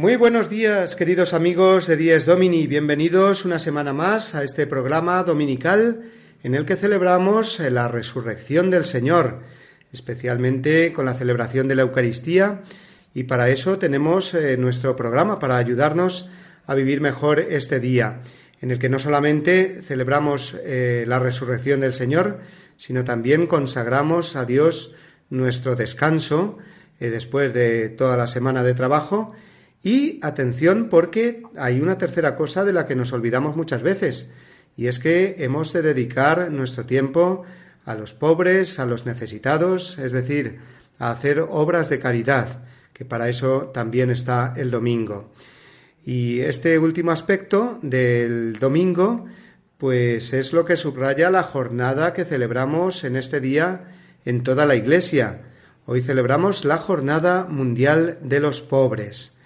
Muy buenos días, queridos amigos de Dies Domini. Bienvenidos una semana más a este programa dominical en el que celebramos la resurrección del Señor, especialmente con la celebración de la Eucaristía. Y para eso tenemos eh, nuestro programa, para ayudarnos a vivir mejor este día, en el que no solamente celebramos eh, la resurrección del Señor, sino también consagramos a Dios nuestro descanso eh, después de toda la semana de trabajo y atención porque hay una tercera cosa de la que nos olvidamos muchas veces, y es que hemos de dedicar nuestro tiempo a los pobres, a los necesitados, es decir, a hacer obras de caridad, que para eso también está el domingo. Y este último aspecto del domingo, pues es lo que subraya la jornada que celebramos en este día en toda la Iglesia. Hoy celebramos la Jornada Mundial de los Pobres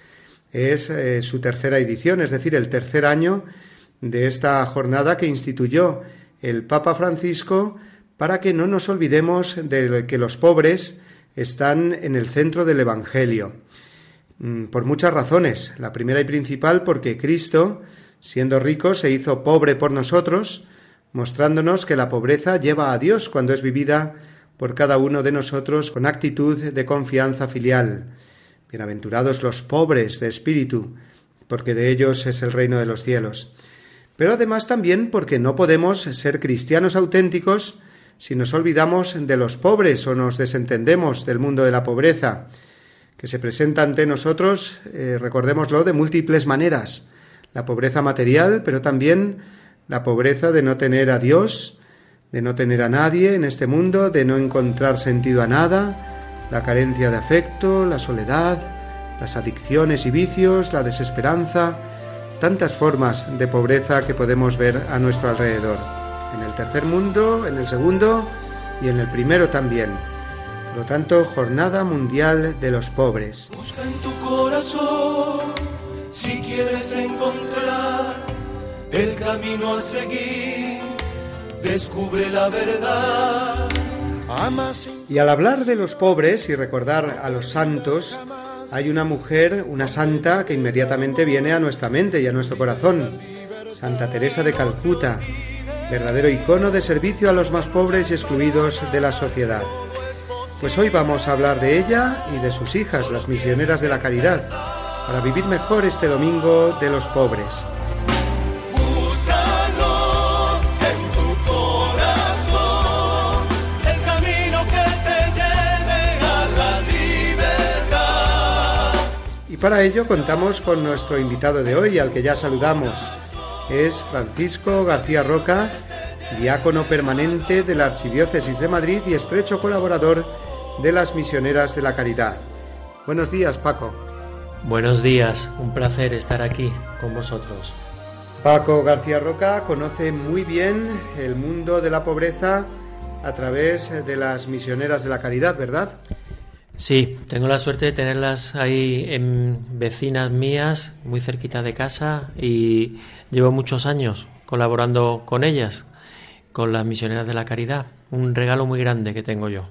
es eh, su tercera edición, es decir, el tercer año de esta jornada que instituyó el Papa Francisco para que no nos olvidemos de que los pobres están en el centro del Evangelio. Mm, por muchas razones. La primera y principal porque Cristo, siendo rico, se hizo pobre por nosotros, mostrándonos que la pobreza lleva a Dios cuando es vivida por cada uno de nosotros con actitud de confianza filial. Bienaventurados los pobres de espíritu, porque de ellos es el reino de los cielos. Pero además también porque no podemos ser cristianos auténticos si nos olvidamos de los pobres o nos desentendemos del mundo de la pobreza, que se presenta ante nosotros, eh, recordémoslo, de múltiples maneras. La pobreza material, pero también la pobreza de no tener a Dios, de no tener a nadie en este mundo, de no encontrar sentido a nada, la carencia de afecto, la soledad, las adicciones y vicios, la desesperanza, tantas formas de pobreza que podemos ver a nuestro alrededor, en el tercer mundo, en el segundo y en el primero también. Por lo tanto, Jornada Mundial de los Pobres. Busca en tu corazón si quieres encontrar el camino a seguir, descubre la verdad y al hablar de los pobres y recordar a los santos, hay una mujer, una santa, que inmediatamente viene a nuestra mente y a nuestro corazón. Santa Teresa de Calcuta, verdadero icono de servicio a los más pobres y excluidos de la sociedad. Pues hoy vamos a hablar de ella y de sus hijas, las misioneras de la caridad, para vivir mejor este domingo de los pobres. Para ello contamos con nuestro invitado de hoy, al que ya saludamos. Es Francisco García Roca, diácono permanente de la Archidiócesis de Madrid y estrecho colaborador de las Misioneras de la Caridad. Buenos días, Paco. Buenos días, un placer estar aquí con vosotros. Paco García Roca conoce muy bien el mundo de la pobreza a través de las Misioneras de la Caridad, ¿verdad? Sí, tengo la suerte de tenerlas ahí en vecinas mías, muy cerquita de casa, y llevo muchos años colaborando con ellas, con las misioneras de la caridad. Un regalo muy grande que tengo yo.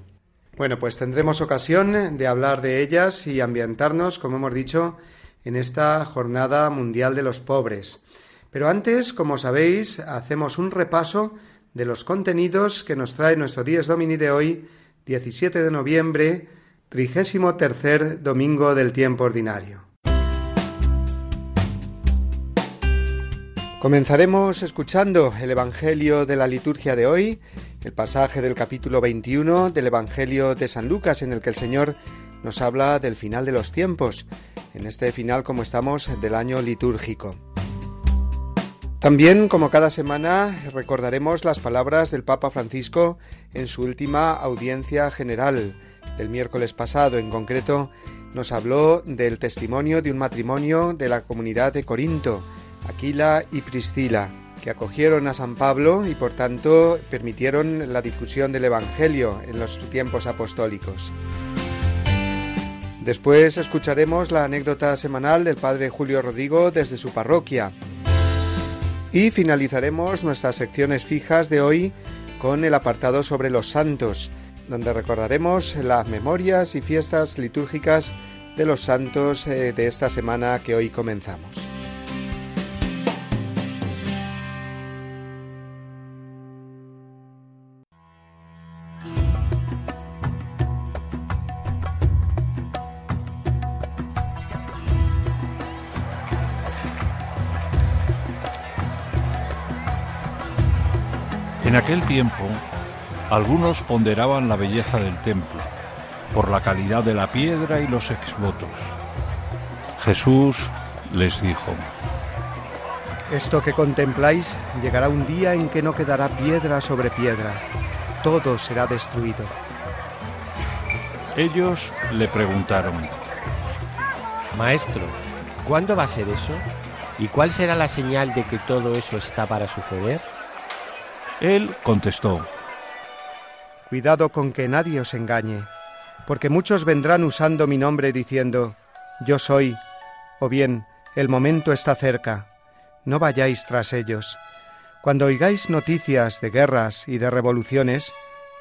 Bueno, pues tendremos ocasión de hablar de ellas y ambientarnos, como hemos dicho, en esta Jornada Mundial de los Pobres. Pero antes, como sabéis, hacemos un repaso de los contenidos que nos trae nuestro Días Domini de hoy, 17 de noviembre, Trigésimo tercer domingo del tiempo ordinario. Comenzaremos escuchando el Evangelio de la liturgia de hoy, el pasaje del capítulo 21 del Evangelio de San Lucas en el que el Señor nos habla del final de los tiempos, en este final como estamos del año litúrgico. También, como cada semana, recordaremos las palabras del Papa Francisco en su última audiencia general del miércoles pasado. En concreto, nos habló del testimonio de un matrimonio de la comunidad de Corinto, Aquila y Priscila, que acogieron a San Pablo y por tanto permitieron la difusión del Evangelio en los tiempos apostólicos. Después escucharemos la anécdota semanal del Padre Julio Rodrigo desde su parroquia y finalizaremos nuestras secciones fijas de hoy con el apartado sobre los santos, donde recordaremos las memorias y fiestas litúrgicas de los santos eh, de esta semana que hoy comenzamos. En aquel tiempo, algunos ponderaban la belleza del templo por la calidad de la piedra y los exvotos. Jesús les dijo, Esto que contempláis llegará un día en que no quedará piedra sobre piedra, todo será destruido. Ellos le preguntaron, Maestro, ¿cuándo va a ser eso? ¿Y cuál será la señal de que todo eso está para suceder? Él contestó, Cuidado con que nadie os engañe, porque muchos vendrán usando mi nombre diciendo, Yo soy, o bien, el momento está cerca. No vayáis tras ellos. Cuando oigáis noticias de guerras y de revoluciones,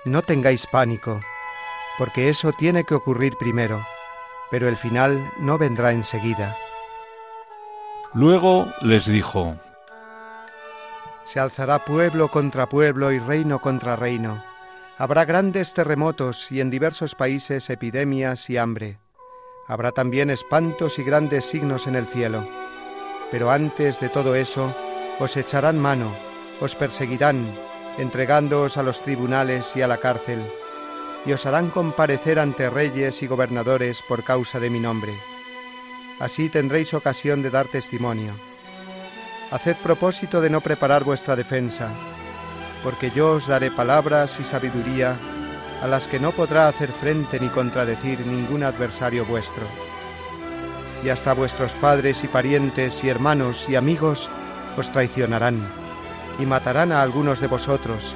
no tengáis pánico, porque eso tiene que ocurrir primero, pero el final no vendrá enseguida. Luego les dijo, se alzará pueblo contra pueblo y reino contra reino. Habrá grandes terremotos y en diversos países epidemias y hambre. Habrá también espantos y grandes signos en el cielo. Pero antes de todo eso, os echarán mano, os perseguirán, entregándoos a los tribunales y a la cárcel, y os harán comparecer ante reyes y gobernadores por causa de mi nombre. Así tendréis ocasión de dar testimonio haced propósito de no preparar vuestra defensa, porque yo os daré palabras y sabiduría a las que no podrá hacer frente ni contradecir ningún adversario vuestro. Y hasta vuestros padres y parientes y hermanos y amigos os traicionarán y matarán a algunos de vosotros,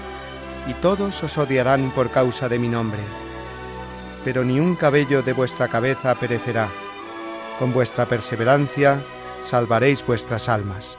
y todos os odiarán por causa de mi nombre. Pero ni un cabello de vuestra cabeza perecerá. Con vuestra perseverancia salvaréis vuestras almas.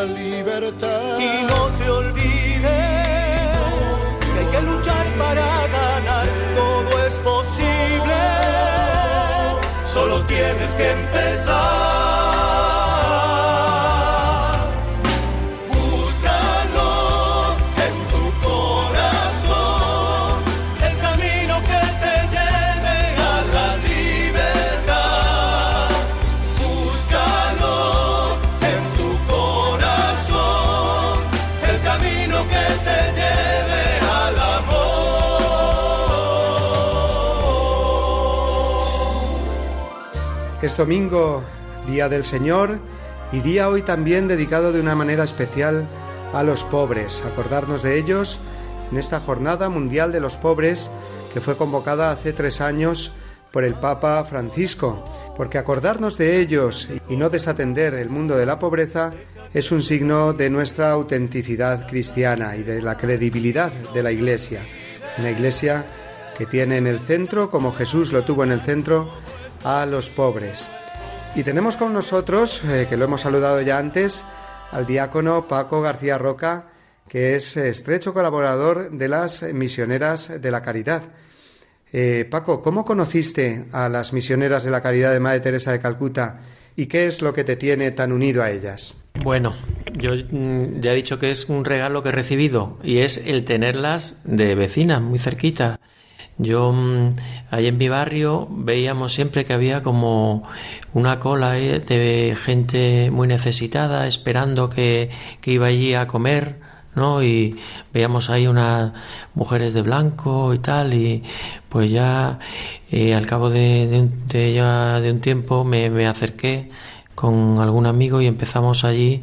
La libertad. Y no te olvides que hay que luchar para ganar. Todo es posible, solo tienes que empezar. Es domingo, día del Señor, y día hoy también dedicado de una manera especial a los pobres, acordarnos de ellos en esta Jornada Mundial de los Pobres que fue convocada hace tres años por el Papa Francisco, porque acordarnos de ellos y no desatender el mundo de la pobreza es un signo de nuestra autenticidad cristiana y de la credibilidad de la Iglesia. Una Iglesia que tiene en el centro, como Jesús lo tuvo en el centro, a los pobres. Y tenemos con nosotros, eh, que lo hemos saludado ya antes, al diácono Paco García Roca, que es estrecho colaborador de las misioneras de la caridad. Eh, Paco, ¿cómo conociste a las misioneras de la caridad de Madre Teresa de Calcuta y qué es lo que te tiene tan unido a ellas? Bueno, yo mm, ya he dicho que es un regalo que he recibido y es el tenerlas de vecinas, muy cerquita. Yo mm, ahí en mi barrio veíamos siempre que había como una cola eh, de gente muy necesitada esperando que, que iba allí a comer ¿no? Y veíamos ahí unas mujeres de blanco y tal, y pues ya eh, al cabo de, de, ya de un tiempo me, me acerqué con algún amigo y empezamos allí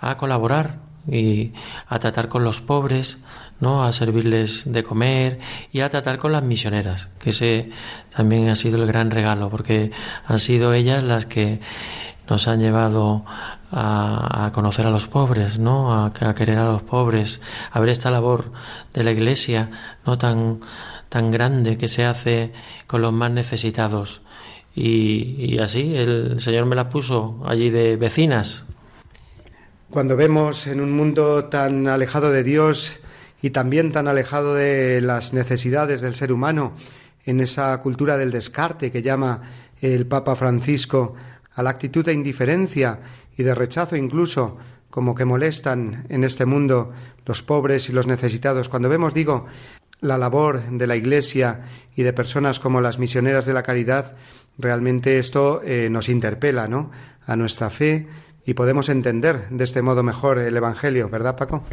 a colaborar y a tratar con los pobres, ¿no? a servirles de comer y a tratar con las misioneras, que ese también ha sido el gran regalo, porque han sido ellas las que nos han llevado a, conocer a los pobres, ¿no? A, querer a los pobres, a ver esta labor de la Iglesia, no tan tan grande que se hace con los más necesitados. Y, así el Señor me la puso allí de vecinas. Cuando vemos en un mundo tan alejado de Dios y también tan alejado de las necesidades del ser humano, en esa cultura del descarte que llama el Papa Francisco a la actitud de indiferencia y de rechazo incluso, como que molestan en este mundo los pobres y los necesitados. Cuando vemos, digo, la labor de la Iglesia y de personas como las misioneras de la caridad, realmente esto eh, nos interpela, ¿no? A nuestra fe y podemos entender de este modo mejor el Evangelio, ¿verdad, Paco?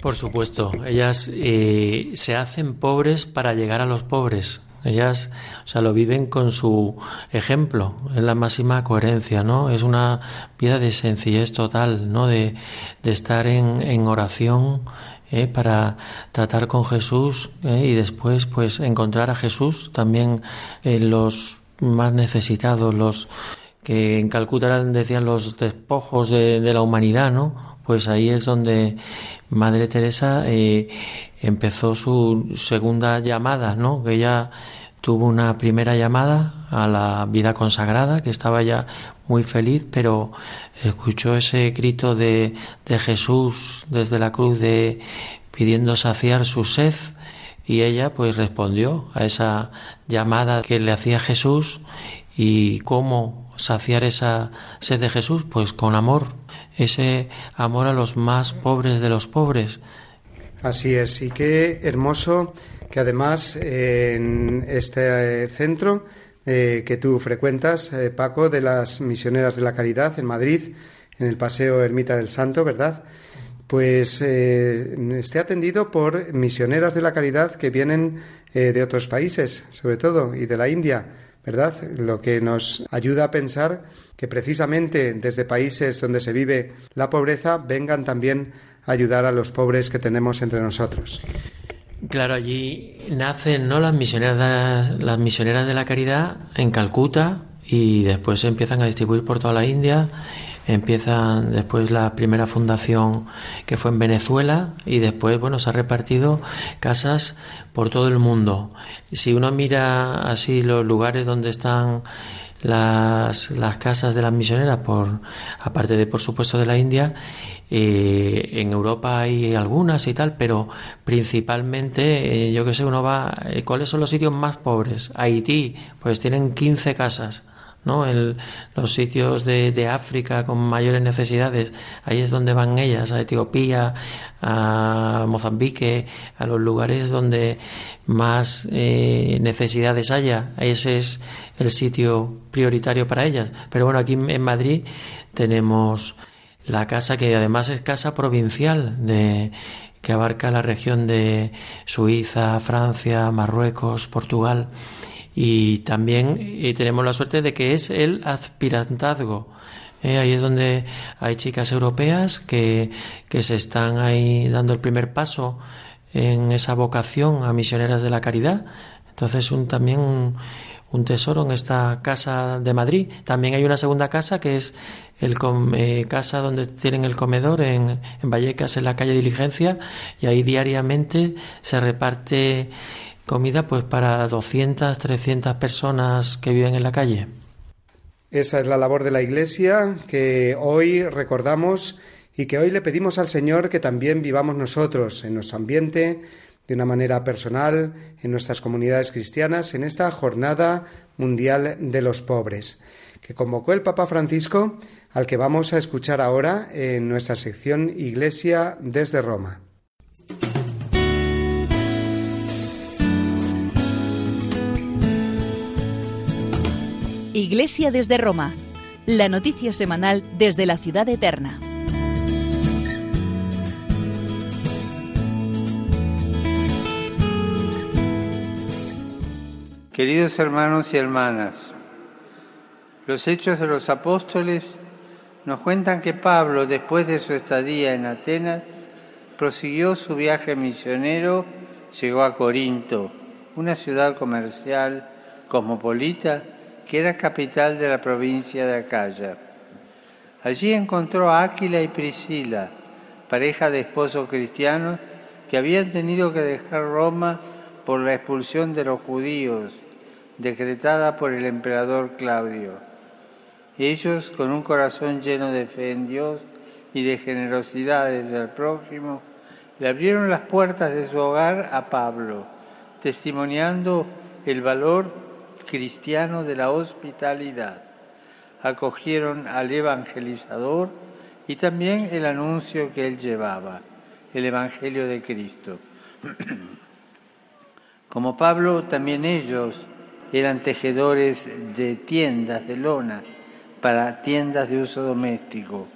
Por supuesto, ellas eh, se hacen pobres para llegar a los pobres. Ellas, o sea, lo viven con su ejemplo, es la máxima coherencia, ¿no? Es una vida de sencillez total, ¿no? De, de estar en, en oración ¿eh? para tratar con Jesús ¿eh? y después, pues, encontrar a Jesús también en los más necesitados, los que en Calcuta decían los despojos de, la humanidad, ¿no? Pues ahí es donde Madre Teresa eh, empezó su segunda llamada, ¿no? Que ella tuvo una primera llamada a la vida consagrada, que estaba ya muy feliz, pero escuchó ese grito de, de Jesús desde la cruz de pidiendo saciar su sed y ella pues respondió a esa llamada que le hacía Jesús y cómo saciar esa sed de Jesús pues con amor, ese amor a los más pobres de los pobres. Así es, y qué hermoso que además en este centro eh, que tú frecuentas, eh, Paco, de las misioneras de la caridad en Madrid, en el Paseo Ermita del Santo, ¿verdad? Pues eh, esté atendido por misioneras de la caridad que vienen de otros países, sobre todo, y de la India, ¿verdad? Lo que nos ayuda a pensar que precisamente desde países donde se vive la pobreza vengan también a ayudar a los pobres que tenemos entre nosotros. Claro, allí nacen ¿no? las misioneras, las misioneras de la caridad en Calcuta y después se empiezan a distribuir por toda la India. Empiezan después la primera fundación que fue en Venezuela y después, bueno, se ha repartido casas por todo el mundo. Si uno mira así los lugares donde están las, las casas de las misioneras, por, aparte de por supuesto de la India, eh, en Europa hay algunas y tal, pero principalmente, eh, yo que sé, uno va, eh, ¿cuáles son los sitios más pobres? Haití, pues tienen 15 casas. ¿No? En los sitios de, de, África con mayores necesidades, ahí es donde van ellas, a Etiopía, a Mozambique, a los lugares donde más necesidades haya. Ese es el sitio prioritario para ellas. Pero bueno, aquí en Madrid tenemos la casa que además es casa provincial de que abarca la región de Suiza, Francia, Marruecos, Portugal y también eh, tenemos la suerte de que es el aspirantazgo. Eh, ahí es donde hay chicas europeas que, que se están ahí dando el primer paso en esa vocación a misioneras de la caridad. Entonces, un, también un, un tesoro en esta casa de Madrid. También hay una segunda casa que es el eh, casa donde tienen el comedor en, en Vallecas, en la calle Diligencia, y ahí diariamente se reparte comida pues para 200, 300 personas que viven en la calle. Esa es la labor de la Iglesia que hoy recordamos y que hoy le pedimos al Señor que también vivamos nosotros en nuestro ambiente, de una manera personal, en nuestras comunidades cristianas, en esta jornada mundial de los pobres, que convocó el Papa Francisco, al que vamos a escuchar ahora en nuestra sección Iglesia desde Roma. Iglesia desde Roma, la noticia semanal desde la ciudad eterna. Queridos hermanos y hermanas, los hechos de los apóstoles nos cuentan que Pablo, después de su estadía en Atenas, prosiguió su viaje misionero, llegó a Corinto, una ciudad comercial cosmopolita que era capital de la provincia de Acaya. Allí encontró a Áquila y Priscila, pareja de esposos cristianos que habían tenido que dejar Roma por la expulsión de los judíos decretada por el emperador Claudio. Ellos, con un corazón lleno de fe en Dios y de generosidad desde el prójimo, le abrieron las puertas de su hogar a Pablo, testimoniando el valor cristiano de la hospitalidad. Acogieron al evangelizador y también el anuncio que él llevaba, el Evangelio de Cristo. Como Pablo, también ellos eran tejedores de tiendas de lona para tiendas de uso doméstico.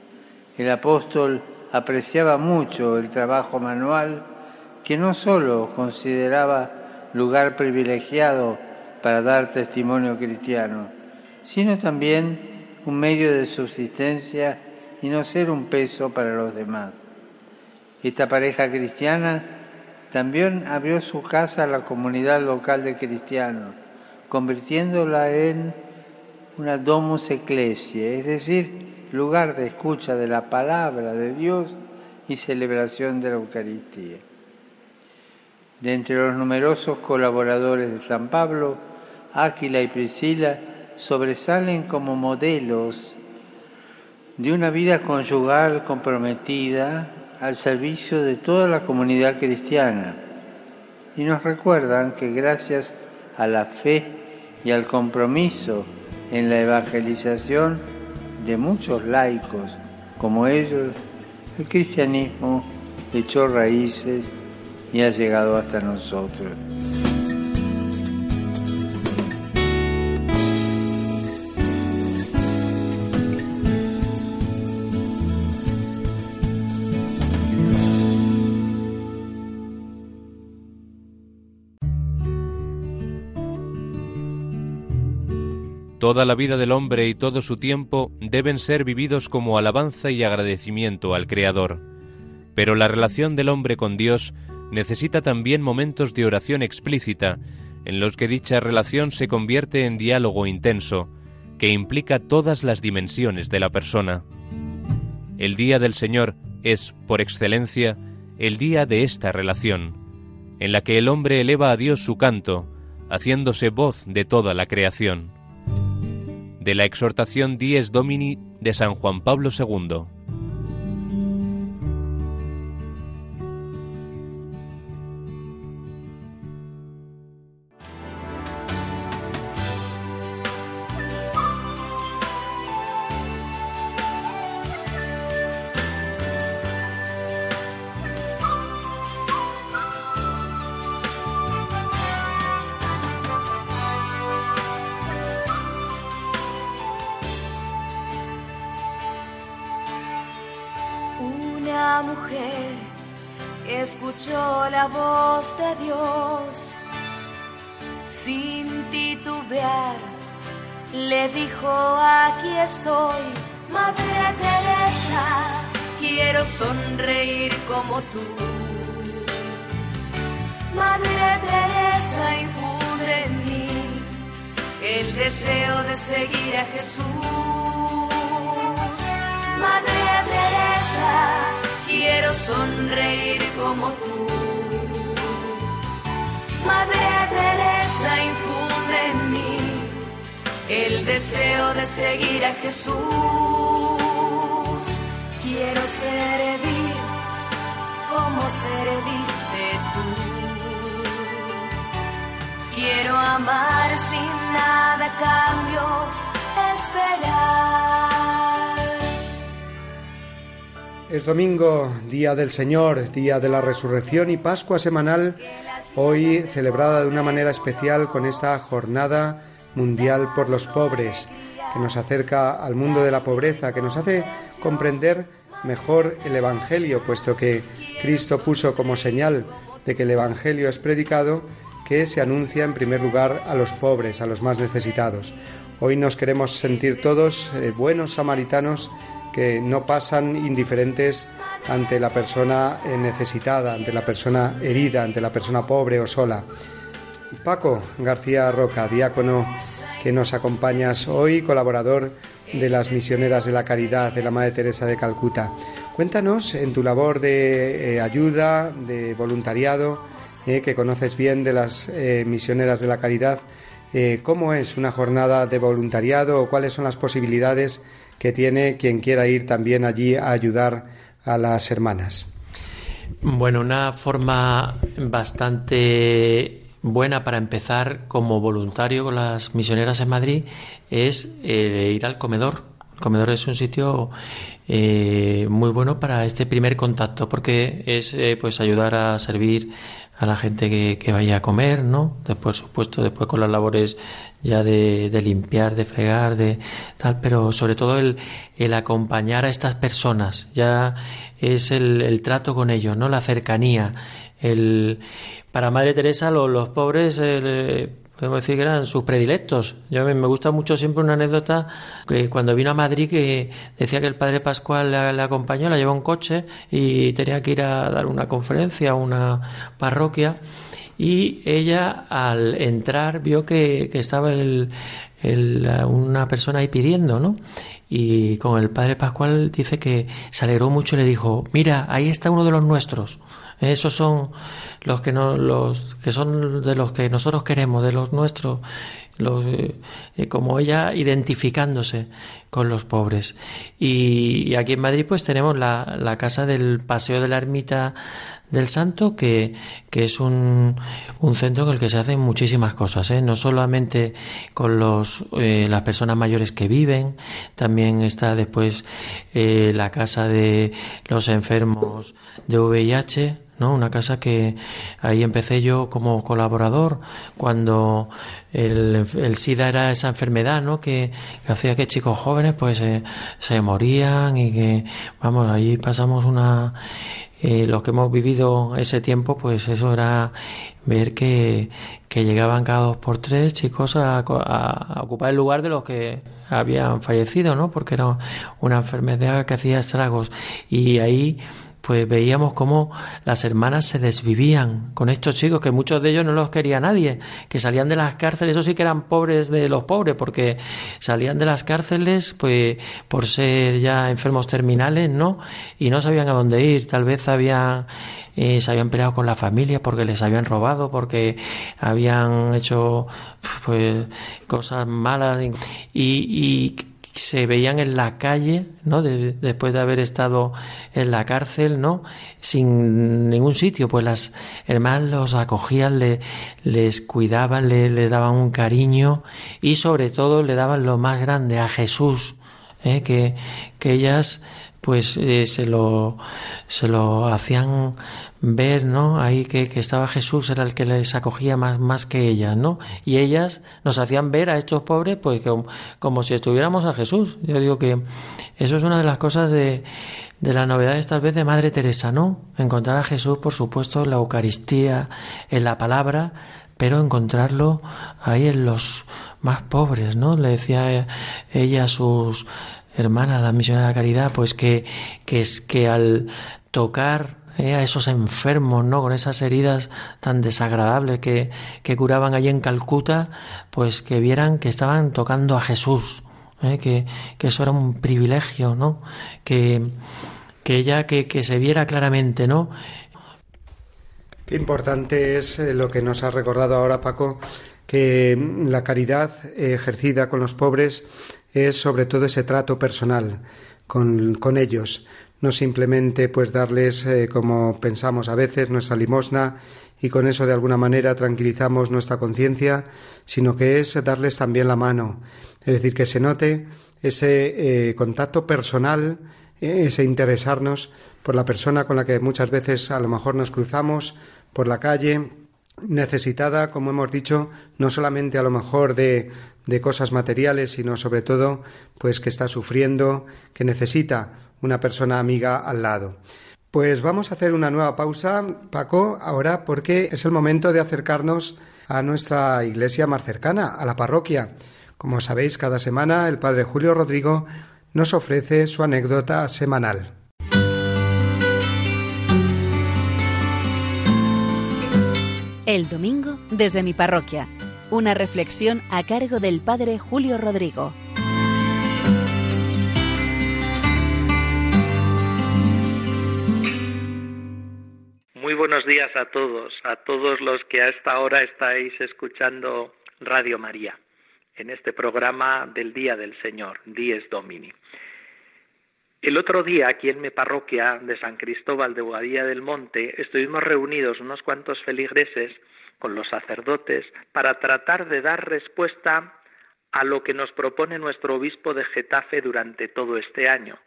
El apóstol apreciaba mucho el trabajo manual que no solo consideraba lugar privilegiado para dar testimonio cristiano, sino también un medio de subsistencia y no ser un peso para los demás. Esta pareja cristiana también abrió su casa a la comunidad local de cristianos, convirtiéndola en una domus ecclesia, es decir, lugar de escucha de la palabra de Dios y celebración de la Eucaristía. De entre los numerosos colaboradores de San Pablo, Áquila y Priscila sobresalen como modelos de una vida conyugal comprometida al servicio de toda la comunidad cristiana. Y nos recuerdan que gracias a la fe y al compromiso en la evangelización de muchos laicos como ellos, el cristianismo echó raíces y ha llegado hasta nosotros. Toda la vida del hombre y todo su tiempo deben ser vividos como alabanza y agradecimiento al Creador. Pero la relación del hombre con Dios necesita también momentos de oración explícita, en los que dicha relación se convierte en diálogo intenso, que implica todas las dimensiones de la persona. El Día del Señor es, por excelencia, el día de esta relación, en la que el hombre eleva a Dios su canto, haciéndose voz de toda la creación de la exhortación Dies Domini de San Juan Pablo II. Voz de Dios sin titubear, le dijo, aquí estoy, Madre Teresa, quiero sonreír como tú. Madre Teresa, infunde en mí el deseo de seguir a Jesús. Madre Teresa, quiero sonreír como tú. Madre Teresa, infunde en mí el deseo de seguir a Jesús. Quiero servir como serviste tú. Quiero amar sin nada a cambio, esperar. Es domingo, día del Señor, día de la resurrección y Pascua semanal, hoy celebrada de una manera especial con esta jornada mundial por los pobres, que nos acerca al mundo de la pobreza, que nos hace comprender mejor el Evangelio, puesto que Cristo puso como señal de que el Evangelio es predicado que se anuncia en primer lugar a los pobres, a los más necesitados. Hoy nos queremos sentir todos eh, buenos samaritanos que no pasan indiferentes ante la persona necesitada, ante la persona herida, ante la persona pobre o sola. Paco García Roca, diácono que nos acompañas hoy, colaborador de las misioneras de la caridad de la Madre Teresa de Calcuta. Cuéntanos en tu labor de eh, ayuda, de voluntariado, eh, que conoces bien de las eh, misioneras de la caridad, ¿cómo es una jornada de voluntariado o cuáles son las posibilidades que tiene quien quiera ir también allí a ayudar a las hermanas? Bueno, una forma bastante buena para empezar como voluntario con las misioneras en Madrid es ir al comedor. El comedor es un sitio muy bueno para este primer contacto porque es pues ayudar a servir a la gente que, vaya a comer, ¿no? Después, supuesto, después con las labores ya de, limpiar, de fregar, de tal, pero sobre todo el, el acompañar a estas personas, ya es el, el trato con ellos, ¿no? La cercanía, el, para Madre Teresa los, los pobres eh, podemos decir que eran sus predilectos. Yo me gusta mucho siempre una anécdota que cuando vino a Madrid que decía que el padre Pascual la, acompañó, la llevó en coche y tenía que ir a dar una conferencia a una parroquia y ella al entrar vio que, estaba el, una persona ahí pidiendo, ¿no? Y con el padre Pascual dice que se alegró mucho y le dijo, mira, ahí está uno de los nuestros. Esos son los que no, los que son de los que nosotros queremos, de los nuestros, los, eh, eh, como ella identificándose con los pobres. Y, aquí en Madrid pues tenemos la, la, casa del Paseo de la Ermita del Santo, que, que es un, un, centro en el que se hacen muchísimas cosas, ¿eh? no solamente con los, las personas mayores que viven, también está después la casa de los enfermos de VIH, ¿no? Una casa que ahí empecé yo como colaborador cuando el, el SIDA era esa enfermedad, ¿no? Que, hacía que chicos jóvenes pues se morían y que, vamos, ahí pasamos una... Eh, los que hemos vivido ese tiempo, pues eso era ver que, que llegaban cada dos por tres chicos a, a, ocupar el lugar de los que habían fallecido, ¿no? Porque era una enfermedad que hacía estragos. Y ahí pues veíamos cómo las hermanas se desvivían con estos chicos, que muchos de ellos no los quería nadie, que salían de las cárceles, eso sí que eran pobres de los pobres, porque salían de las cárceles pues por ser ya enfermos terminales, ¿no? Y no sabían a dónde ir, tal vez habían eh, se habían peleado con la familia porque les habían robado, porque habían hecho pues cosas malas. Y, y se veían en la calle, ¿no? después de haber estado en la cárcel, ¿no? Sin ningún sitio, pues las hermanas los acogían, le, les cuidaban, le, daban un cariño y sobre todo le daban lo más grande a Jesús, ¿eh? que, que ellas pues eh, se lo se lo hacían ver, ¿no? Ahí que, que, estaba Jesús, era el que les acogía más, más que ellas, ¿no? Y ellas nos hacían ver a estos pobres, pues como, como si estuviéramos a Jesús. Yo digo que eso es una de las cosas de, de las novedades tal vez de Madre Teresa, ¿no? Encontrar a Jesús, por supuesto, en la Eucaristía, en la palabra, pero encontrarlo ahí en los más pobres, ¿no? Le decía ella a sus hermanas, la misiones de la caridad, pues que, que es que al tocar eh, a esos enfermos, ¿no? Con esas heridas tan desagradables que, que curaban allí en Calcuta, pues que vieran que estaban tocando a Jesús, ¿eh? que, que, eso era un privilegio, ¿no? Que, que ella que, que se viera claramente, ¿no? Qué importante es eh, lo que nos ha recordado ahora Paco, que la caridad ejercida con los pobres es sobre todo ese trato personal con, con ellos, no simplemente pues darles eh, como pensamos a veces nuestra limosna y con eso de alguna manera tranquilizamos nuestra conciencia, sino que es darles también la mano, es decir, que se note ese eh, contacto personal, ese interesarnos por la persona con la que muchas veces a lo mejor nos cruzamos por la calle, necesitada, como hemos dicho, no solamente a lo mejor de, de cosas materiales, sino sobre todo, pues que está sufriendo, que necesita una persona amiga al lado. Pues vamos a hacer una nueva pausa, Paco, ahora porque es el momento de acercarnos a nuestra iglesia más cercana, a la parroquia. Como sabéis, cada semana el Padre Julio Rodrigo nos ofrece su anécdota semanal. El domingo desde mi parroquia. Una reflexión a cargo del Padre Julio Rodrigo. Muy buenos días a todos, a todos los que a esta hora estáis escuchando Radio María, en este programa del Día del Señor, Dies Domini. El otro día, aquí en mi parroquia de San Cristóbal de Boadilla del Monte, estuvimos reunidos unos cuantos feligreses con los sacerdotes para tratar de dar respuesta a lo que nos propone nuestro obispo de Getafe durante todo este año.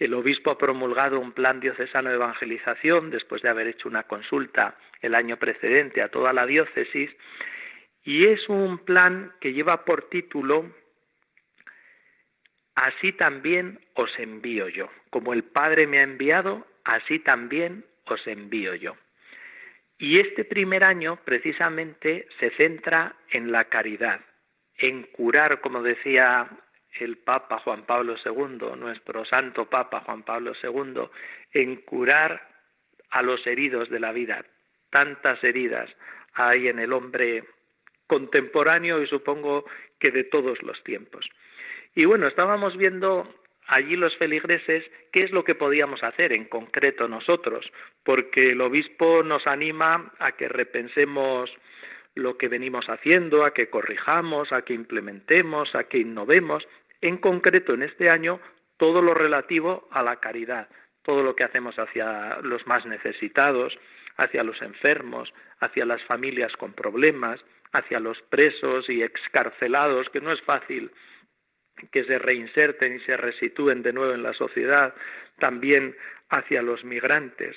El obispo ha promulgado un plan diocesano de evangelización después de haber hecho una consulta el año precedente a toda la diócesis y es un plan que lleva por título así también os envío yo. Como el Padre me ha enviado, así también os envío yo. Y este primer año precisamente se centra en la caridad, en curar, como decía el Papa Juan Pablo II, nuestro santo Papa Juan Pablo II, en curar a los heridos de la vida. Tantas heridas hay en el hombre contemporáneo y supongo que de todos los tiempos. Y bueno, estábamos viendo allí los feligreses qué es lo que podíamos hacer en concreto nosotros, porque el obispo nos anima a que repensemos lo que venimos haciendo, a que corrijamos, a que implementemos, a que innovemos, en concreto en este año todo lo relativo a la caridad, todo lo que hacemos hacia los más necesitados, hacia los enfermos, hacia las familias con problemas, hacia los presos y excarcelados, que no es fácil que se reinserten y se resitúen de nuevo en la sociedad, también hacia los migrantes.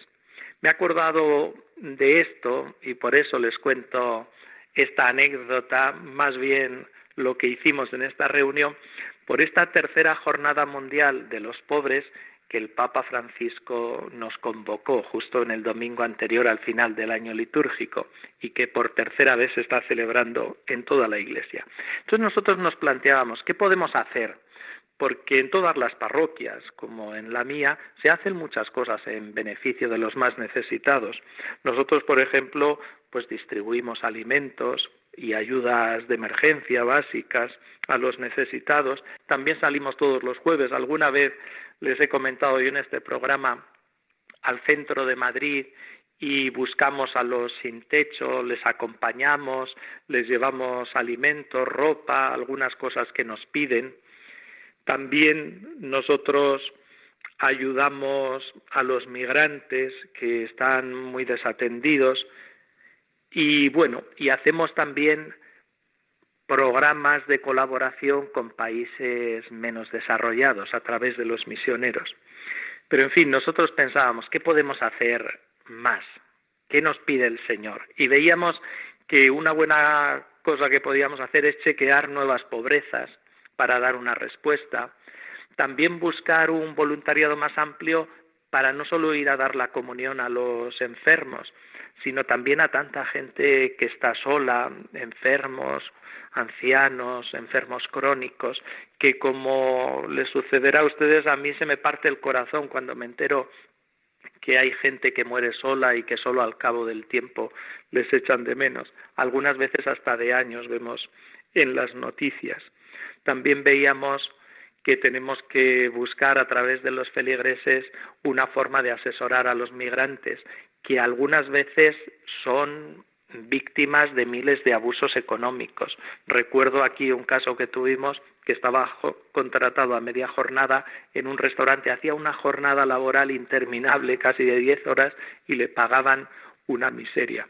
Me he acordado de esto y por eso les cuento esta anécdota, más bien lo que hicimos en esta reunión, por esta tercera jornada mundial de los pobres que el Papa Francisco nos convocó justo en el domingo anterior al final del año litúrgico y que por tercera vez se está celebrando en toda la Iglesia. Entonces nosotros nos planteábamos, ¿qué podemos hacer? Porque en todas las parroquias, como en la mía, se hacen muchas cosas en beneficio de los más necesitados. Nosotros, por ejemplo, pues distribuimos alimentos, y ayudas de emergencia básicas a los necesitados. También salimos todos los jueves. Alguna vez les he comentado yo en este programa al centro de Madrid y buscamos a los sin techo, les acompañamos, les llevamos alimentos, ropa, algunas cosas que nos piden. También nosotros ayudamos a los migrantes que están muy desatendidos y bueno, y hacemos también programas de colaboración con países menos desarrollados a través de los misioneros. Pero en fin, nosotros pensábamos, ¿qué podemos hacer más? ¿Qué nos pide el Señor? Y veíamos que una buena cosa que podíamos hacer es chequear nuevas pobrezas para dar una respuesta. También buscar un voluntariado más amplio para no solo ir a dar la comunión a los enfermos, sino también a tanta gente que está sola, enfermos, ancianos, enfermos crónicos, que como les sucederá a ustedes, a mí se me parte el corazón cuando me entero que hay gente que muere sola y que solo al cabo del tiempo les echan de menos. Algunas veces hasta de años vemos en las noticias. También veíamos que tenemos que buscar a través de los feligreses una forma de asesorar a los migrantes, que algunas veces son víctimas de miles de abusos económicos. Recuerdo aquí un caso que tuvimos que estaba contratado a media jornada en un restaurante, hacía una jornada laboral interminable, casi de diez horas, y le pagaban una miseria.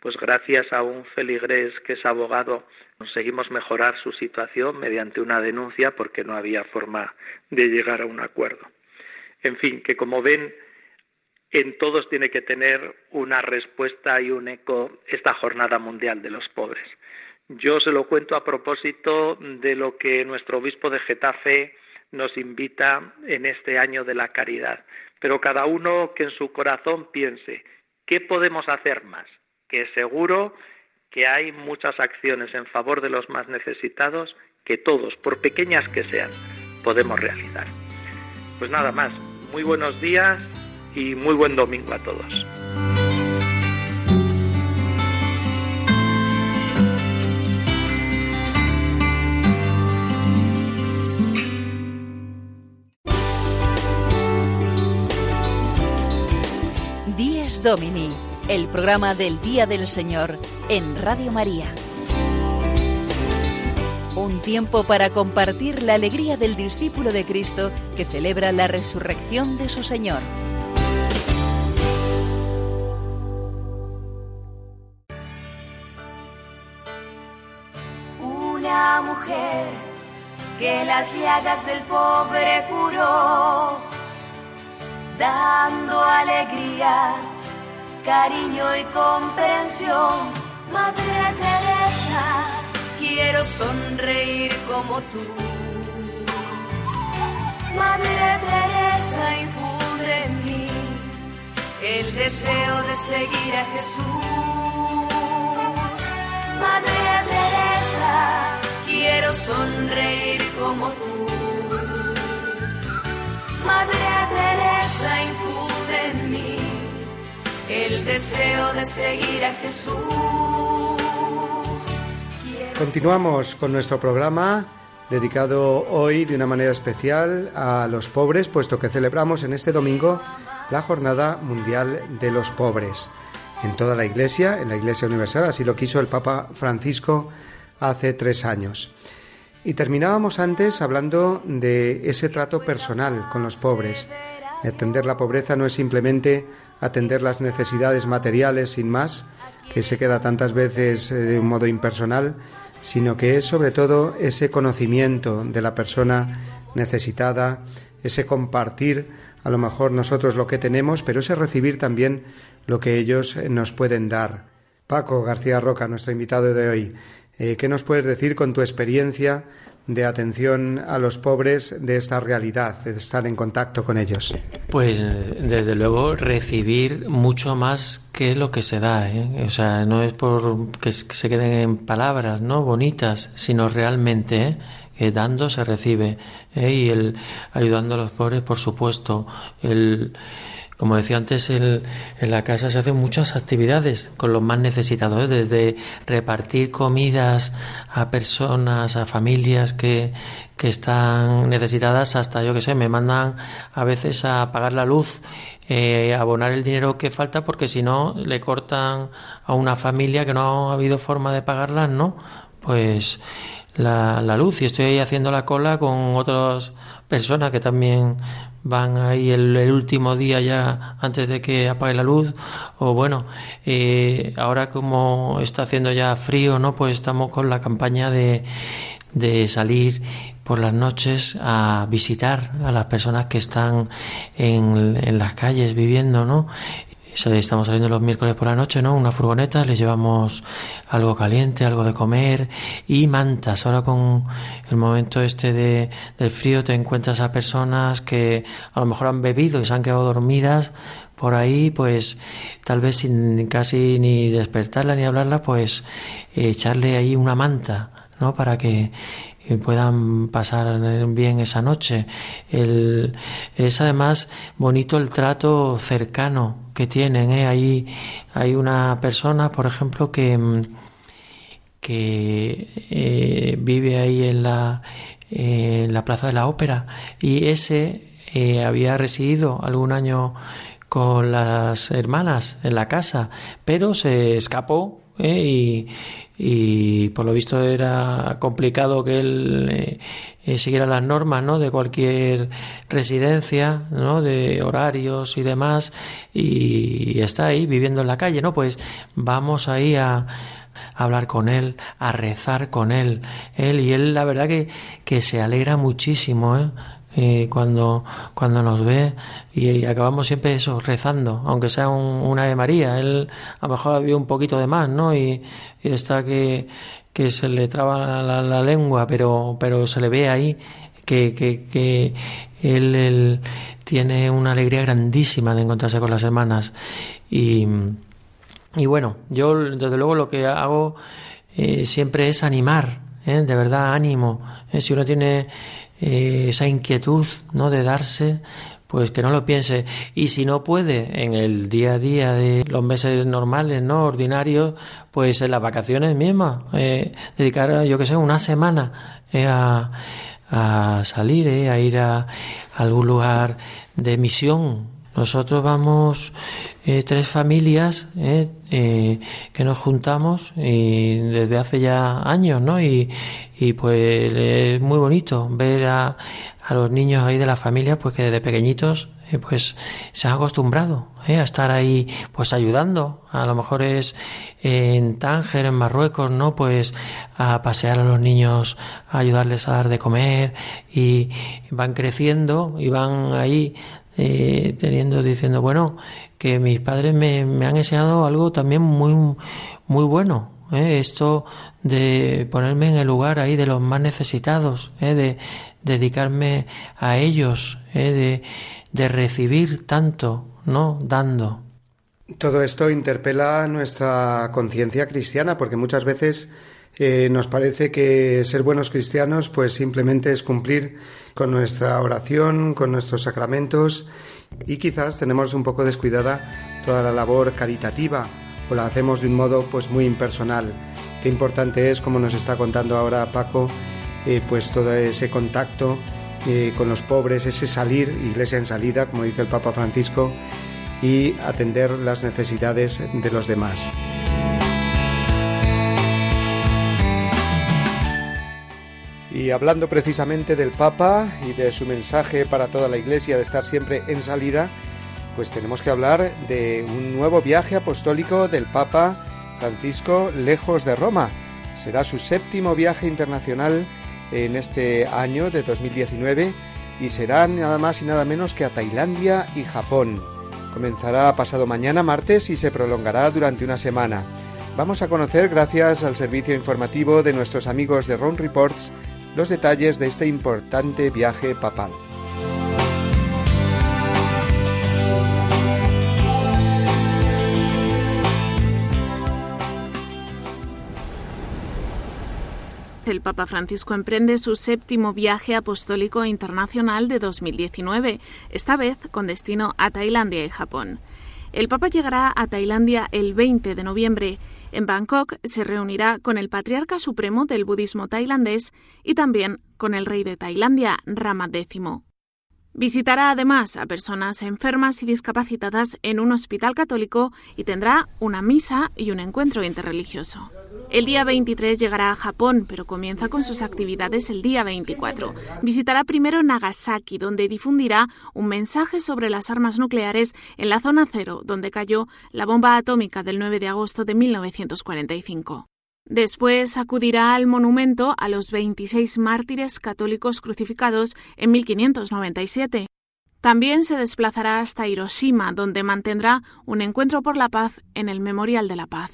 Pues gracias a un feligrés que es abogado conseguimos mejorar su situación mediante una denuncia porque no había forma de llegar a un acuerdo. En fin, que como ven, en todos tiene que tener una respuesta y un eco esta Jornada Mundial de los Pobres. Yo se lo cuento a propósito de lo que nuestro obispo de Getafe nos invita en este año de la caridad. Pero cada uno que en su corazón piense, ¿qué podemos hacer más? Que seguro que hay muchas acciones en favor de los más necesitados que todos, por pequeñas que sean, podemos realizar. Pues nada más, muy buenos días y muy buen domingo a todos. Domini, el programa del Día del Señor en Radio María. Un tiempo para compartir la alegría del discípulo de Cristo que celebra la resurrección de su Señor. mujer que las llagas del pobre curó, dando alegría, cariño y comprensión. Madre Teresa, quiero sonreír como tú. Madre Teresa, infunde en mí el deseo de seguir a Jesús. Madre Teresa, quiero sonreír como tú. Madre Teresa, infunde el deseo de seguir a Jesús. Continuamos con nuestro programa dedicado hoy de una manera especial a los pobres, puesto que celebramos en este domingo la Jornada Mundial de los Pobres. En toda la Iglesia, en la Iglesia Universal, así lo quiso el Papa Francisco hace tres años. Y terminábamos antes hablando de ese trato personal con los pobres. Atender la pobreza no es simplemente atender las necesidades materiales sin más, que se queda tantas veces eh, de un modo impersonal, sino que es sobre todo ese conocimiento de la persona necesitada, ese compartir a lo mejor nosotros lo que tenemos, pero ese recibir también lo que ellos nos pueden dar. Paco García Roca, nuestro invitado de hoy, eh, ¿Qué nos puedes decir con tu experiencia de atención a los pobres de esta realidad, de estar en contacto con ellos? Pues desde luego recibir mucho más que lo que se da, ¿eh? o sea, no es por que se queden en palabras, ¿no? Bonitas, sino realmente ¿eh? dando se recibe ¿eh? y el ayudando a los pobres, por supuesto, el como decía antes, en la casa se hacen muchas actividades con los más necesitados, ¿eh? desde repartir comidas a personas, a familias que, que están necesitadas, hasta yo que sé, me mandan a veces a pagar la luz, eh, abonar el dinero que falta, porque si no le cortan a una familia que no ha habido forma de pagarla, ¿no? Pues la, la luz y estoy ahí haciendo la cola con otras personas que también van ahí el, último día ya antes de que apague la luz. O bueno eh, ahora como está haciendo ya frío no pues estamos con la campaña de, de salir por las noches a visitar a las personas que están en, en las calles viviendo no Estamos saliendo los miércoles por la noche, ¿no? Una furgoneta, les llevamos algo caliente, algo de comer y mantas. Ahora con el momento este de, del frío te encuentras a personas que a lo mejor han bebido y se han quedado dormidas por ahí, pues tal vez sin casi ni despertarla ni hablarla, pues echarle ahí una manta, ¿no? Para que puedan pasar bien esa noche. Es además bonito el trato cercano que tienen. ¿eh? Hay una persona, por ejemplo, que, que eh, vive ahí en la, en la Plaza de la Ópera y ese eh, había residido algún año con las hermanas en la casa, pero se escapó ¿eh? y, y, por lo visto era complicado que él eh, eh, siguiera las normas ¿no? de cualquier residencia, ¿no? de horarios y demás, y está ahí viviendo en la calle, ¿no? Pues vamos ahí a, hablar con él, a rezar con él, él y él la verdad que, que se alegra muchísimo, ¿eh? Eh, cuando, cuando nos ve y, acabamos siempre eso, rezando, aunque sea un, una de María. Él a lo mejor ha habido un poquito de más, ¿no? Y, está que, que, se le traba la, lengua, pero, pero se le ve ahí que, que, él, tiene una alegría grandísima de encontrarse con las hermanas. Y, y bueno, yo desde luego lo que hago eh, siempre es animar, ¿eh? de verdad ánimo. ¿eh? Si uno tiene eh, esa inquietud no de darse pues que no lo piense. Y si no puede en el día a día de los meses normales no ordinarios pues en las vacaciones mismas eh, dedicar yo que sé una semana eh, a, a, salir a ir a algún lugar de misión nosotros vamos eh, tres familias eh, eh, que nos juntamos y desde hace ya años, ¿no? Y, y pues es muy bonito ver a, a los niños ahí de la familia, pues que desde pequeñitos pues se han acostumbrado a estar ahí pues ayudando a lo mejor es en Tánger en Marruecos no pues a pasear a los niños a ayudarles a dar de comer y van creciendo y van ahí eh, teniendo, diciendo, bueno, que mis padres me, me, han enseñado algo también muy, muy bueno. ¿eh? Esto de ponerme en el lugar ahí de los más necesitados, ¿eh? de dedicarme a ellos, ¿eh? de, de recibir tanto, ¿no? Dando. Todo esto interpela nuestra conciencia cristiana, porque muchas veces nos parece que ser buenos cristianos pues simplemente es cumplir con nuestra oración, con nuestros sacramentos y quizás tenemos un poco descuidada toda la labor caritativa o la hacemos de un modo pues muy impersonal. Qué importante es, como nos está contando ahora Paco, eh, pues todo ese contacto eh, con los pobres, ese salir, iglesia en salida, como dice el Papa Francisco, y atender las necesidades de los demás. Y hablando precisamente del Papa y de su mensaje para toda la Iglesia de estar siempre en salida, pues tenemos que hablar de un nuevo viaje apostólico del Papa Francisco lejos de Roma. Será su séptimo viaje internacional en este año de 2019 y será nada más y nada menos que a Tailandia y Japón. Comenzará pasado mañana martes y se prolongará durante una semana. Vamos a conocer, gracias al servicio informativo de nuestros amigos de Ron Reports, los detalles de este importante viaje papal. el Papa Francisco emprende su séptimo viaje apostólico internacional de 2019, esta vez con destino a Tailandia y Japón. El Papa llegará a Tailandia el 20 de noviembre. En Bangkok se reunirá con el patriarca supremo del budismo tailandés y también con el rey de Tailandia, Rama X. Visitará además a personas enfermas y discapacitadas en un hospital católico y tendrá una misa y un encuentro interreligioso. El día 23 llegará a Japón, pero comienza con sus actividades el día 24. Visitará primero Nagasaki, donde difundirá un mensaje sobre las armas nucleares en la zona cero, donde cayó la bomba atómica del 9 de agosto de 1945. Después acudirá al monumento a los 26 mártires católicos crucificados en 1597. También se desplazará hasta Hiroshima, donde mantendrá un encuentro por la paz en el Memorial de la Paz.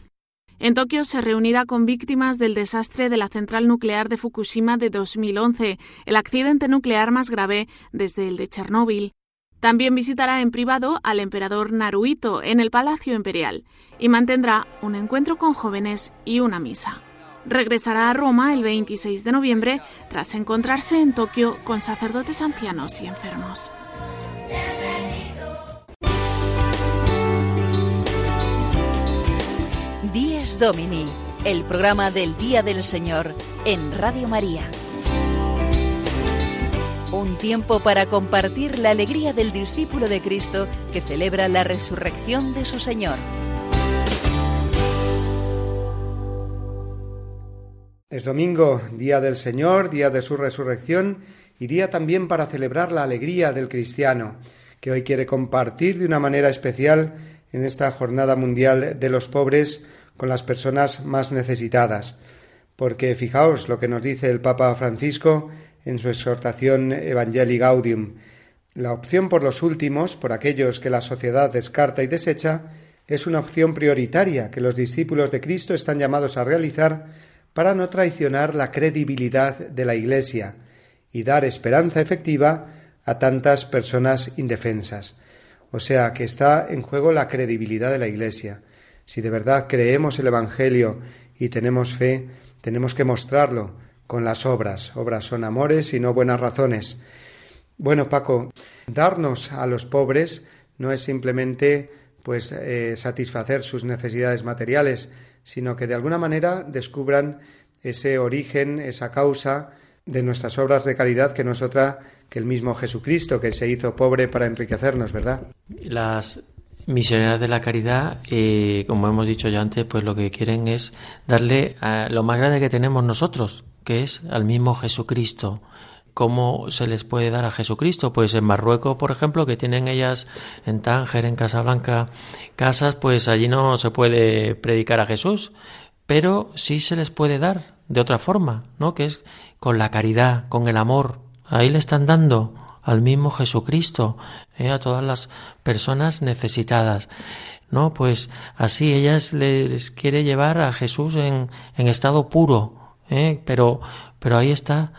En Tokio se reunirá con víctimas del desastre de la central nuclear de Fukushima de 2011, el accidente nuclear más grave desde el de Chernóbil. También visitará en privado al emperador Naruhito en el Palacio Imperial y mantendrá un encuentro con jóvenes y una misa. Regresará a Roma el 26 de noviembre tras encontrarse en Tokio con sacerdotes ancianos y enfermos. Díez Domini, el programa del Día del Señor en Radio María. Un tiempo para compartir la alegría del discípulo de Cristo que celebra la resurrección de su Señor. Es domingo, día del Señor, día de su resurrección y día también para celebrar la alegría del cristiano, que hoy quiere compartir de una manera especial en esta jornada mundial de los pobres con las personas más necesitadas. Porque fijaos lo que nos dice el Papa Francisco en su exhortación Evangelii Gaudium. La opción por los últimos, por aquellos que la sociedad descarta y desecha, es una opción prioritaria que los discípulos de Cristo están llamados a realizar para no traicionar la credibilidad de la Iglesia y dar esperanza efectiva a tantas personas indefensas. O sea que está en juego la credibilidad de la Iglesia. Si de verdad creemos el Evangelio y tenemos fe, tenemos que mostrarlo con las obras. Obras son amores y no buenas razones. Bueno, Paco, darnos a los pobres no es simplemente pues eh, satisfacer sus necesidades materiales, sino que de alguna manera descubran ese origen, esa causa de nuestras obras de caridad que no es otra que el mismo Jesucristo que se hizo pobre para enriquecernos, ¿verdad? Las misioneras de la caridad, eh, como hemos dicho ya antes, pues lo que quieren es darle a lo más grande que tenemos nosotros, que es al mismo Jesucristo. ¿Cómo se les puede dar a Jesucristo? Pues en Marruecos, por ejemplo, que tienen ellas en Tánger, en Casablanca, casas, pues allí no se puede predicar a Jesús, pero sí se les puede dar de otra forma, ¿no? Que es con la caridad, con el amor. Ahí le están dando al mismo Jesucristo, ¿eh? a todas las personas necesitadas. ¿No? Pues así ellas les quiere llevar a Jesús en, en estado puro, ¿eh? pero, pero ahí está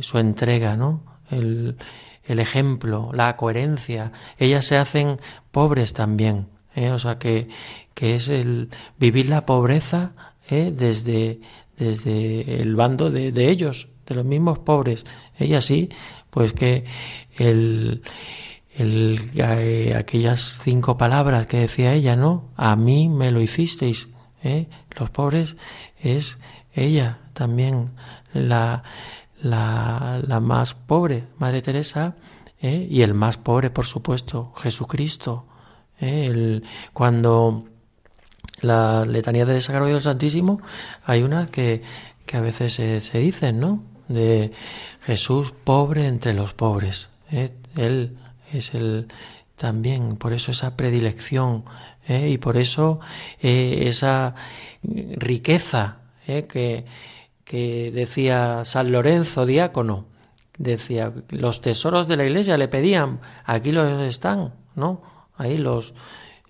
su entrega, ¿no? El, el, ejemplo, la coherencia. Ellas se hacen pobres también, ¿eh? o sea que, que es el vivir la pobreza ¿eh? desde, desde el bando de, de, ellos, de los mismos pobres. Ella sí, pues que el, el, eh, aquellas cinco palabras que decía ella, ¿no? A mí me lo hicisteis. Los pobres es ella también la la, más pobre, Madre Teresa, ¿eh? y el más pobre, por supuesto, Jesucristo. ¿eh? El, cuando la letanía de Sagrado del Santísimo, hay una que, que a veces se, se dicen, ¿no? De Jesús pobre entre los pobres. ¿eh? Él es el también, por eso esa predilección y por eso esa riqueza ¿eh? que, que decía San Lorenzo, diácono, decía, los tesoros de la iglesia le pedían, aquí los están, ¿no? Ahí los,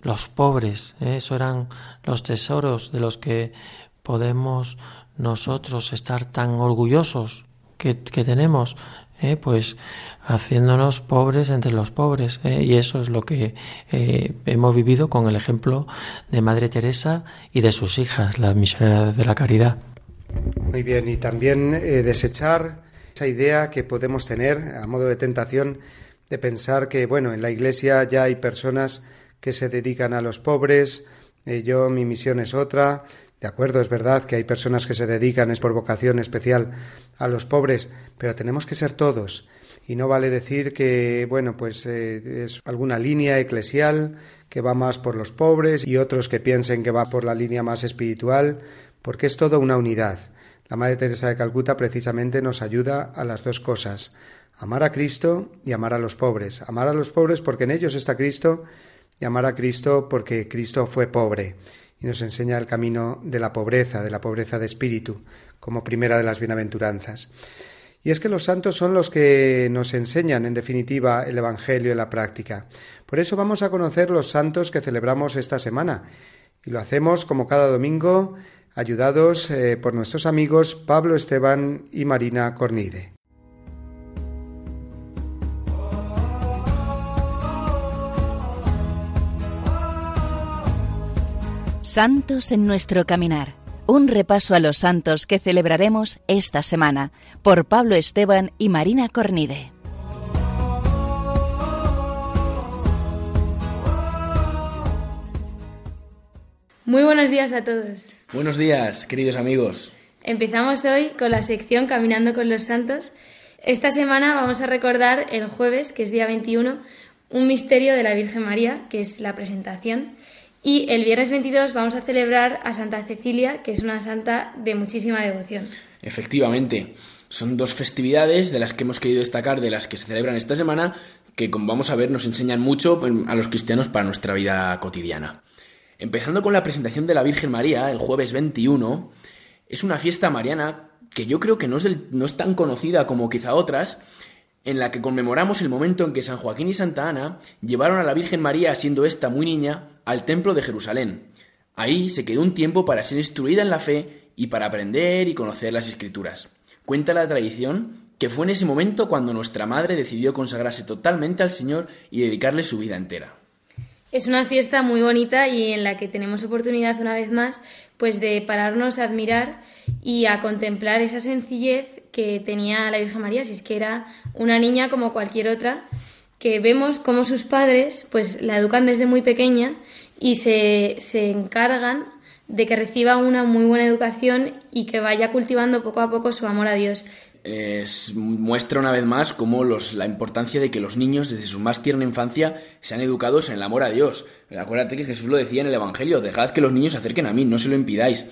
los pobres, ¿eh? eso eran los tesoros de los que podemos nosotros estar tan orgullosos que, que tenemos, ¿eh? pues haciéndonos pobres entre los pobres. ¿eh? Y eso es lo que eh, hemos vivido con el ejemplo de Madre Teresa y de sus hijas, las misioneras de la caridad. Muy bien, y también eh, desechar esa idea que podemos tener a modo de tentación de pensar que, bueno, en la Iglesia ya hay personas que se dedican a los pobres, yo mi misión es otra. De acuerdo, es verdad que hay personas que se dedican, es por vocación especial, a los pobres, pero tenemos que ser todos. Y no vale decir que, bueno, pues eh, es alguna línea eclesial que va más por los pobres y otros que piensen que va por la línea más espiritual porque es toda una unidad. La Madre Teresa de Calcuta precisamente nos ayuda a las dos cosas, amar a Cristo y amar a los pobres. Amar a los pobres porque en ellos está Cristo y amar a Cristo porque Cristo fue pobre y nos enseña el camino de la pobreza, de la pobreza de espíritu, como primera de las bienaventuranzas. Y es que los santos son los que nos enseñan, en definitiva, el Evangelio en la práctica. Por eso vamos a conocer los santos que celebramos esta semana. Y lo hacemos como cada domingo, ayudados eh, por nuestros amigos Pablo Esteban y Marina Cornide. Santos en nuestro caminar. Un repaso a los santos que celebraremos esta semana por Pablo Esteban y Marina Cornide. Muy buenos días a todos. Buenos días, queridos amigos. Empezamos hoy con la sección Caminando con los Santos. Esta semana vamos a recordar el jueves, que es día 21, un misterio de la Virgen María, que es la presentación. Y el viernes 22 vamos a celebrar a Santa Cecilia, que es una santa de muchísima devoción. Efectivamente, son dos festividades de las que hemos querido destacar, de las que se celebran esta semana, que como vamos a ver nos enseñan mucho a los cristianos para nuestra vida cotidiana. Empezando con la presentación de la Virgen María, el jueves 21, es una fiesta mariana que yo creo que no es, no es tan conocida como quizá otras, en la que conmemoramos el momento en que San Joaquín y Santa Ana llevaron a la Virgen María, siendo ésta muy niña, al templo de Jerusalén. Ahí se quedó un tiempo para ser instruida en la fe y para aprender y conocer las escrituras. Cuenta la tradición que fue en ese momento cuando nuestra madre decidió consagrarse totalmente al Señor y dedicarle su vida entera. Es una fiesta muy bonita y en la que tenemos oportunidad una vez más pues de pararnos a admirar y a contemplar esa sencillez que tenía la Virgen María, si es que era una niña como cualquier otra, que vemos como sus padres pues la educan desde muy pequeña y se, se encargan de que reciba una muy buena educación y que vaya cultivando poco a poco su amor a Dios muestra una vez más cómo la importancia de que los niños desde su más tierna infancia sean educados en el amor a Dios. Acuérdate que Jesús lo decía en el Evangelio, dejad que los niños se acerquen a mí, no se lo impidáis.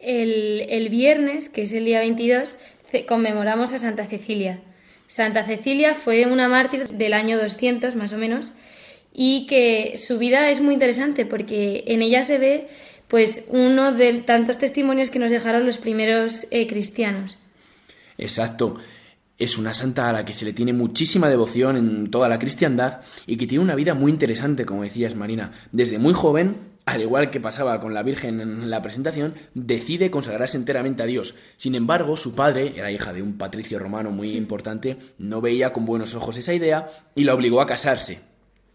El, el viernes, que es el día 22, conmemoramos a Santa Cecilia. Santa Cecilia fue una mártir del año 200 más o menos y que su vida es muy interesante porque en ella se ve pues uno de tantos testimonios que nos dejaron los primeros eh, cristianos. Exacto. Es una santa a la que se le tiene muchísima devoción en toda la cristiandad y que tiene una vida muy interesante, como decías Marina. Desde muy joven, al igual que pasaba con la Virgen en la presentación, decide consagrarse enteramente a Dios. Sin embargo, su padre, era hija de un patricio romano muy importante, no veía con buenos ojos esa idea y la obligó a casarse.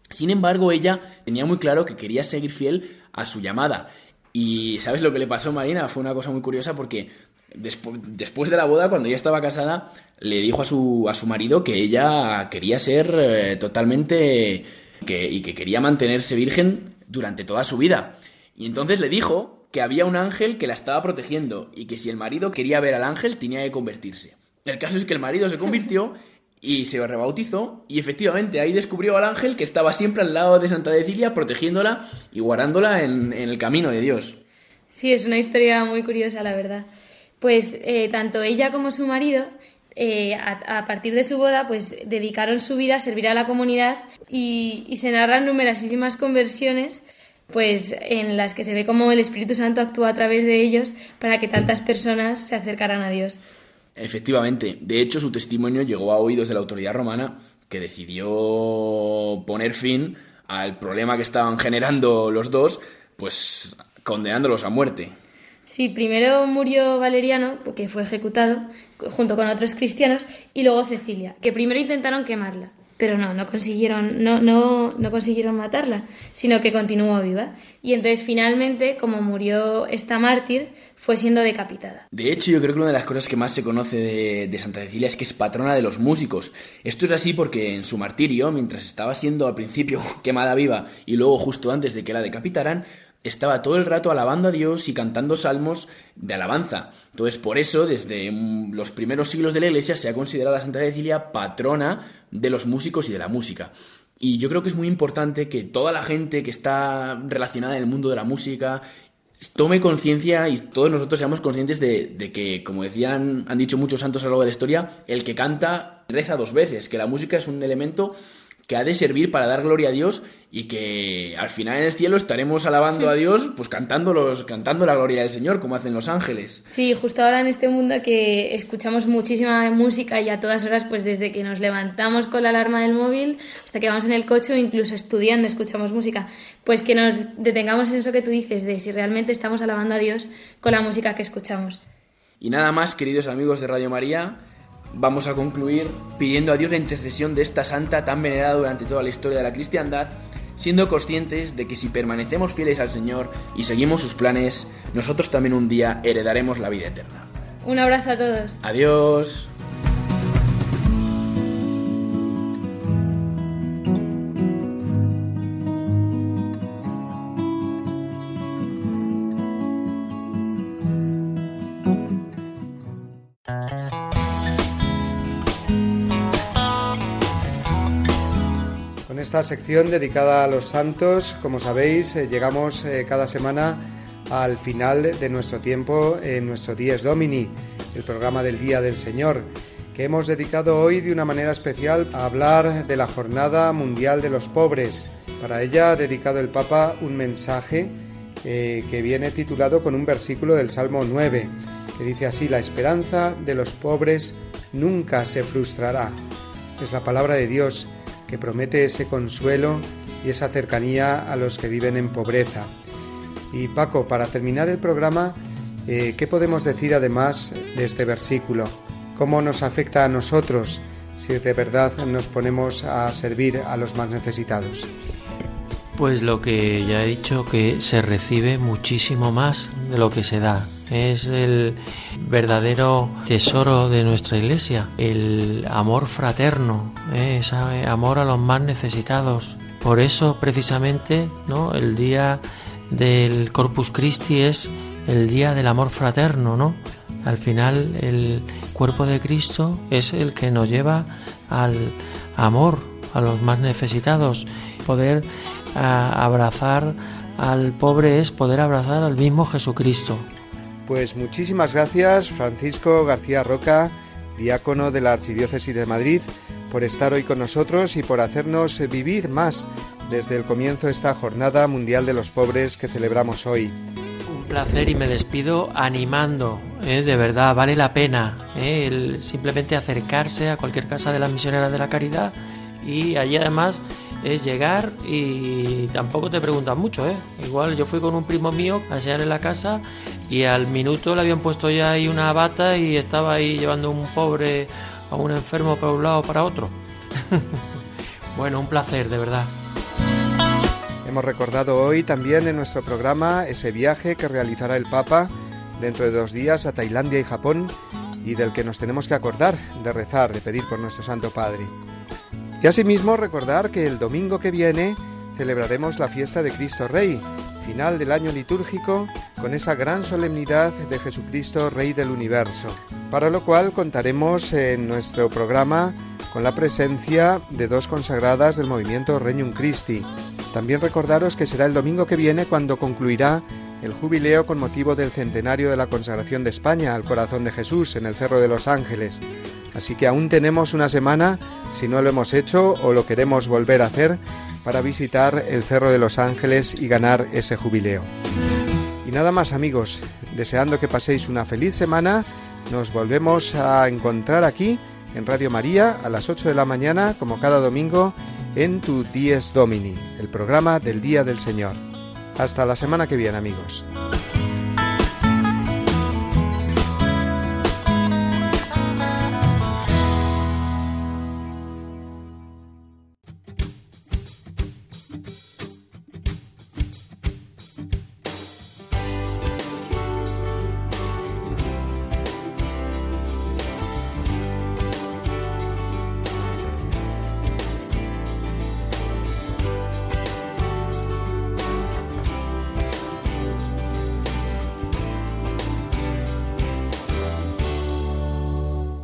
Sin embargo, ella tenía muy claro que quería seguir fiel a su llamada. Y ¿sabes lo que le pasó, Marina? Fue una cosa muy curiosa porque después de la boda, cuando ella estaba casada, le dijo a su, a su marido que ella quería ser eh, totalmente... Que, y que quería mantenerse virgen durante toda su vida. Y entonces le dijo que había un ángel que la estaba protegiendo y que si el marido quería ver al ángel tenía que convertirse. El caso es que el marido se convirtió y se rebautizó y efectivamente ahí descubrió al ángel que estaba siempre al lado de Santa Cecilia protegiéndola y guardándola en, en el camino de Dios. Sí, es una historia muy curiosa, la verdad pues eh, tanto ella como su marido eh, a, partir de su boda, pues dedicaron su vida a servir a la comunidad y, se narran numerosísimas conversiones, pues en las que se ve cómo el Espíritu Santo actúa a través de ellos para que tantas personas se acercaran a Dios. Efectivamente, de hecho su testimonio llegó a oídos de la autoridad romana que decidió poner fin al problema que estaban generando los dos, pues condenándolos a muerte. Sí, primero murió Valeriano, que fue ejecutado, junto con otros cristianos, y luego Cecilia, que primero intentaron quemarla, pero no, no consiguieron, no, no, no consiguieron matarla, sino que continuó viva. Y entonces finalmente, como murió esta mártir, fue siendo decapitada. De hecho, yo creo que una de las cosas que más se conoce de, de, Santa Cecilia es que es patrona de los músicos. Esto es así porque en su martirio, mientras estaba siendo al principio quemada viva y luego justo antes de que la decapitaran, estaba todo el rato alabando a Dios y cantando salmos de alabanza. Entonces, por eso, desde los primeros siglos de la Iglesia se ha considerado a Santa Cecilia patrona de los músicos y de la música. Y yo creo que es muy importante que toda la gente que está relacionada en el mundo de la música tome conciencia y todos nosotros seamos conscientes de, de, que, como decían, han dicho muchos santos a lo largo de la historia, el que canta reza dos veces, que la música es un elemento que ha de servir para dar gloria a Dios y que al final en el cielo estaremos alabando a Dios, pues cantando, los, cantando la gloria del Señor, como hacen los ángeles. Sí, justo ahora en este mundo que escuchamos muchísima música y a todas horas, pues desde que nos levantamos con la alarma del móvil hasta que vamos en el coche o incluso estudiando escuchamos música, pues que nos detengamos en eso que tú dices, de si realmente estamos alabando a Dios con la música que escuchamos. Y nada más, queridos amigos de Radio María, vamos a concluir pidiendo a Dios la intercesión de esta santa tan venerada durante toda la historia de la cristiandad siendo conscientes de que si permanecemos fieles al Señor y seguimos sus planes, nosotros también un día heredaremos la vida eterna. Un abrazo a todos. Adiós. Esta sección dedicada a los santos, como sabéis, eh, llegamos eh, cada semana al final de nuestro tiempo en nuestro Dies Domini, el programa del Día del Señor, que hemos dedicado hoy de una manera especial a hablar de la Jornada Mundial de los Pobres. Para ella ha dedicado el Papa un mensaje eh, que viene titulado con un versículo del Salmo 9, que dice así, la esperanza de los pobres nunca se frustrará. Es la palabra de Dios que promete ese consuelo y esa cercanía a los que viven en pobreza. Y Paco, para terminar el programa, eh, ¿qué podemos decir además de este versículo? ¿Cómo nos afecta a nosotros si de verdad nos ponemos a servir a los más necesitados? Pues lo que ya he dicho, que se recibe muchísimo más de lo que se da. Es el verdadero tesoro de nuestra iglesia, el amor fraterno, ¿eh? ese amor a los más necesitados. Por eso precisamente ¿no? el día del Corpus Christi es el día del amor fraterno, ¿no? Al final el cuerpo de Cristo es el que nos lleva al amor a los más necesitados. Poder abrazar al pobre es poder abrazar al mismo Jesucristo. Pues muchísimas gracias Francisco García Roca, diácono de la Archidiócesis de Madrid, por estar hoy con nosotros y por hacernos vivir más desde el comienzo de esta Jornada Mundial de los Pobres que celebramos hoy. Un placer y me despido animando, ¿eh? de verdad, vale la pena ¿eh? el simplemente acercarse a cualquier casa de las misioneras de la caridad y allí además es llegar y tampoco te preguntan mucho, ¿eh? Igual yo fui con un primo mío a enseñar en la casa y al minuto le habían puesto ya ahí una bata y estaba ahí llevando un pobre a un enfermo para un lado o para otro. bueno, un placer, de verdad. Hemos recordado hoy también en nuestro programa ese viaje que realizará el Papa dentro de dos días a Tailandia y Japón y del que nos tenemos que acordar de rezar, de pedir por nuestro Santo Padre. Y asimismo recordar que el domingo que viene celebraremos la fiesta de Cristo Rey, final del año litúrgico, con esa gran solemnidad de Jesucristo Rey del Universo, para lo cual contaremos en nuestro programa con la presencia de dos consagradas del movimiento Regnum Christi. También recordaros que será el domingo que viene cuando concluirá el jubileo con motivo del centenario de la consagración de España al corazón de Jesús en el Cerro de los Ángeles. Así que aún tenemos una semana si no lo hemos hecho o lo queremos volver a hacer para visitar el Cerro de los Ángeles y ganar ese jubileo. Y nada más amigos, deseando que paséis una feliz semana, nos volvemos a encontrar aquí en Radio María a las 8 de la mañana, como cada domingo, en tu Dies Domini, el programa del Día del Señor. Hasta la semana que viene amigos.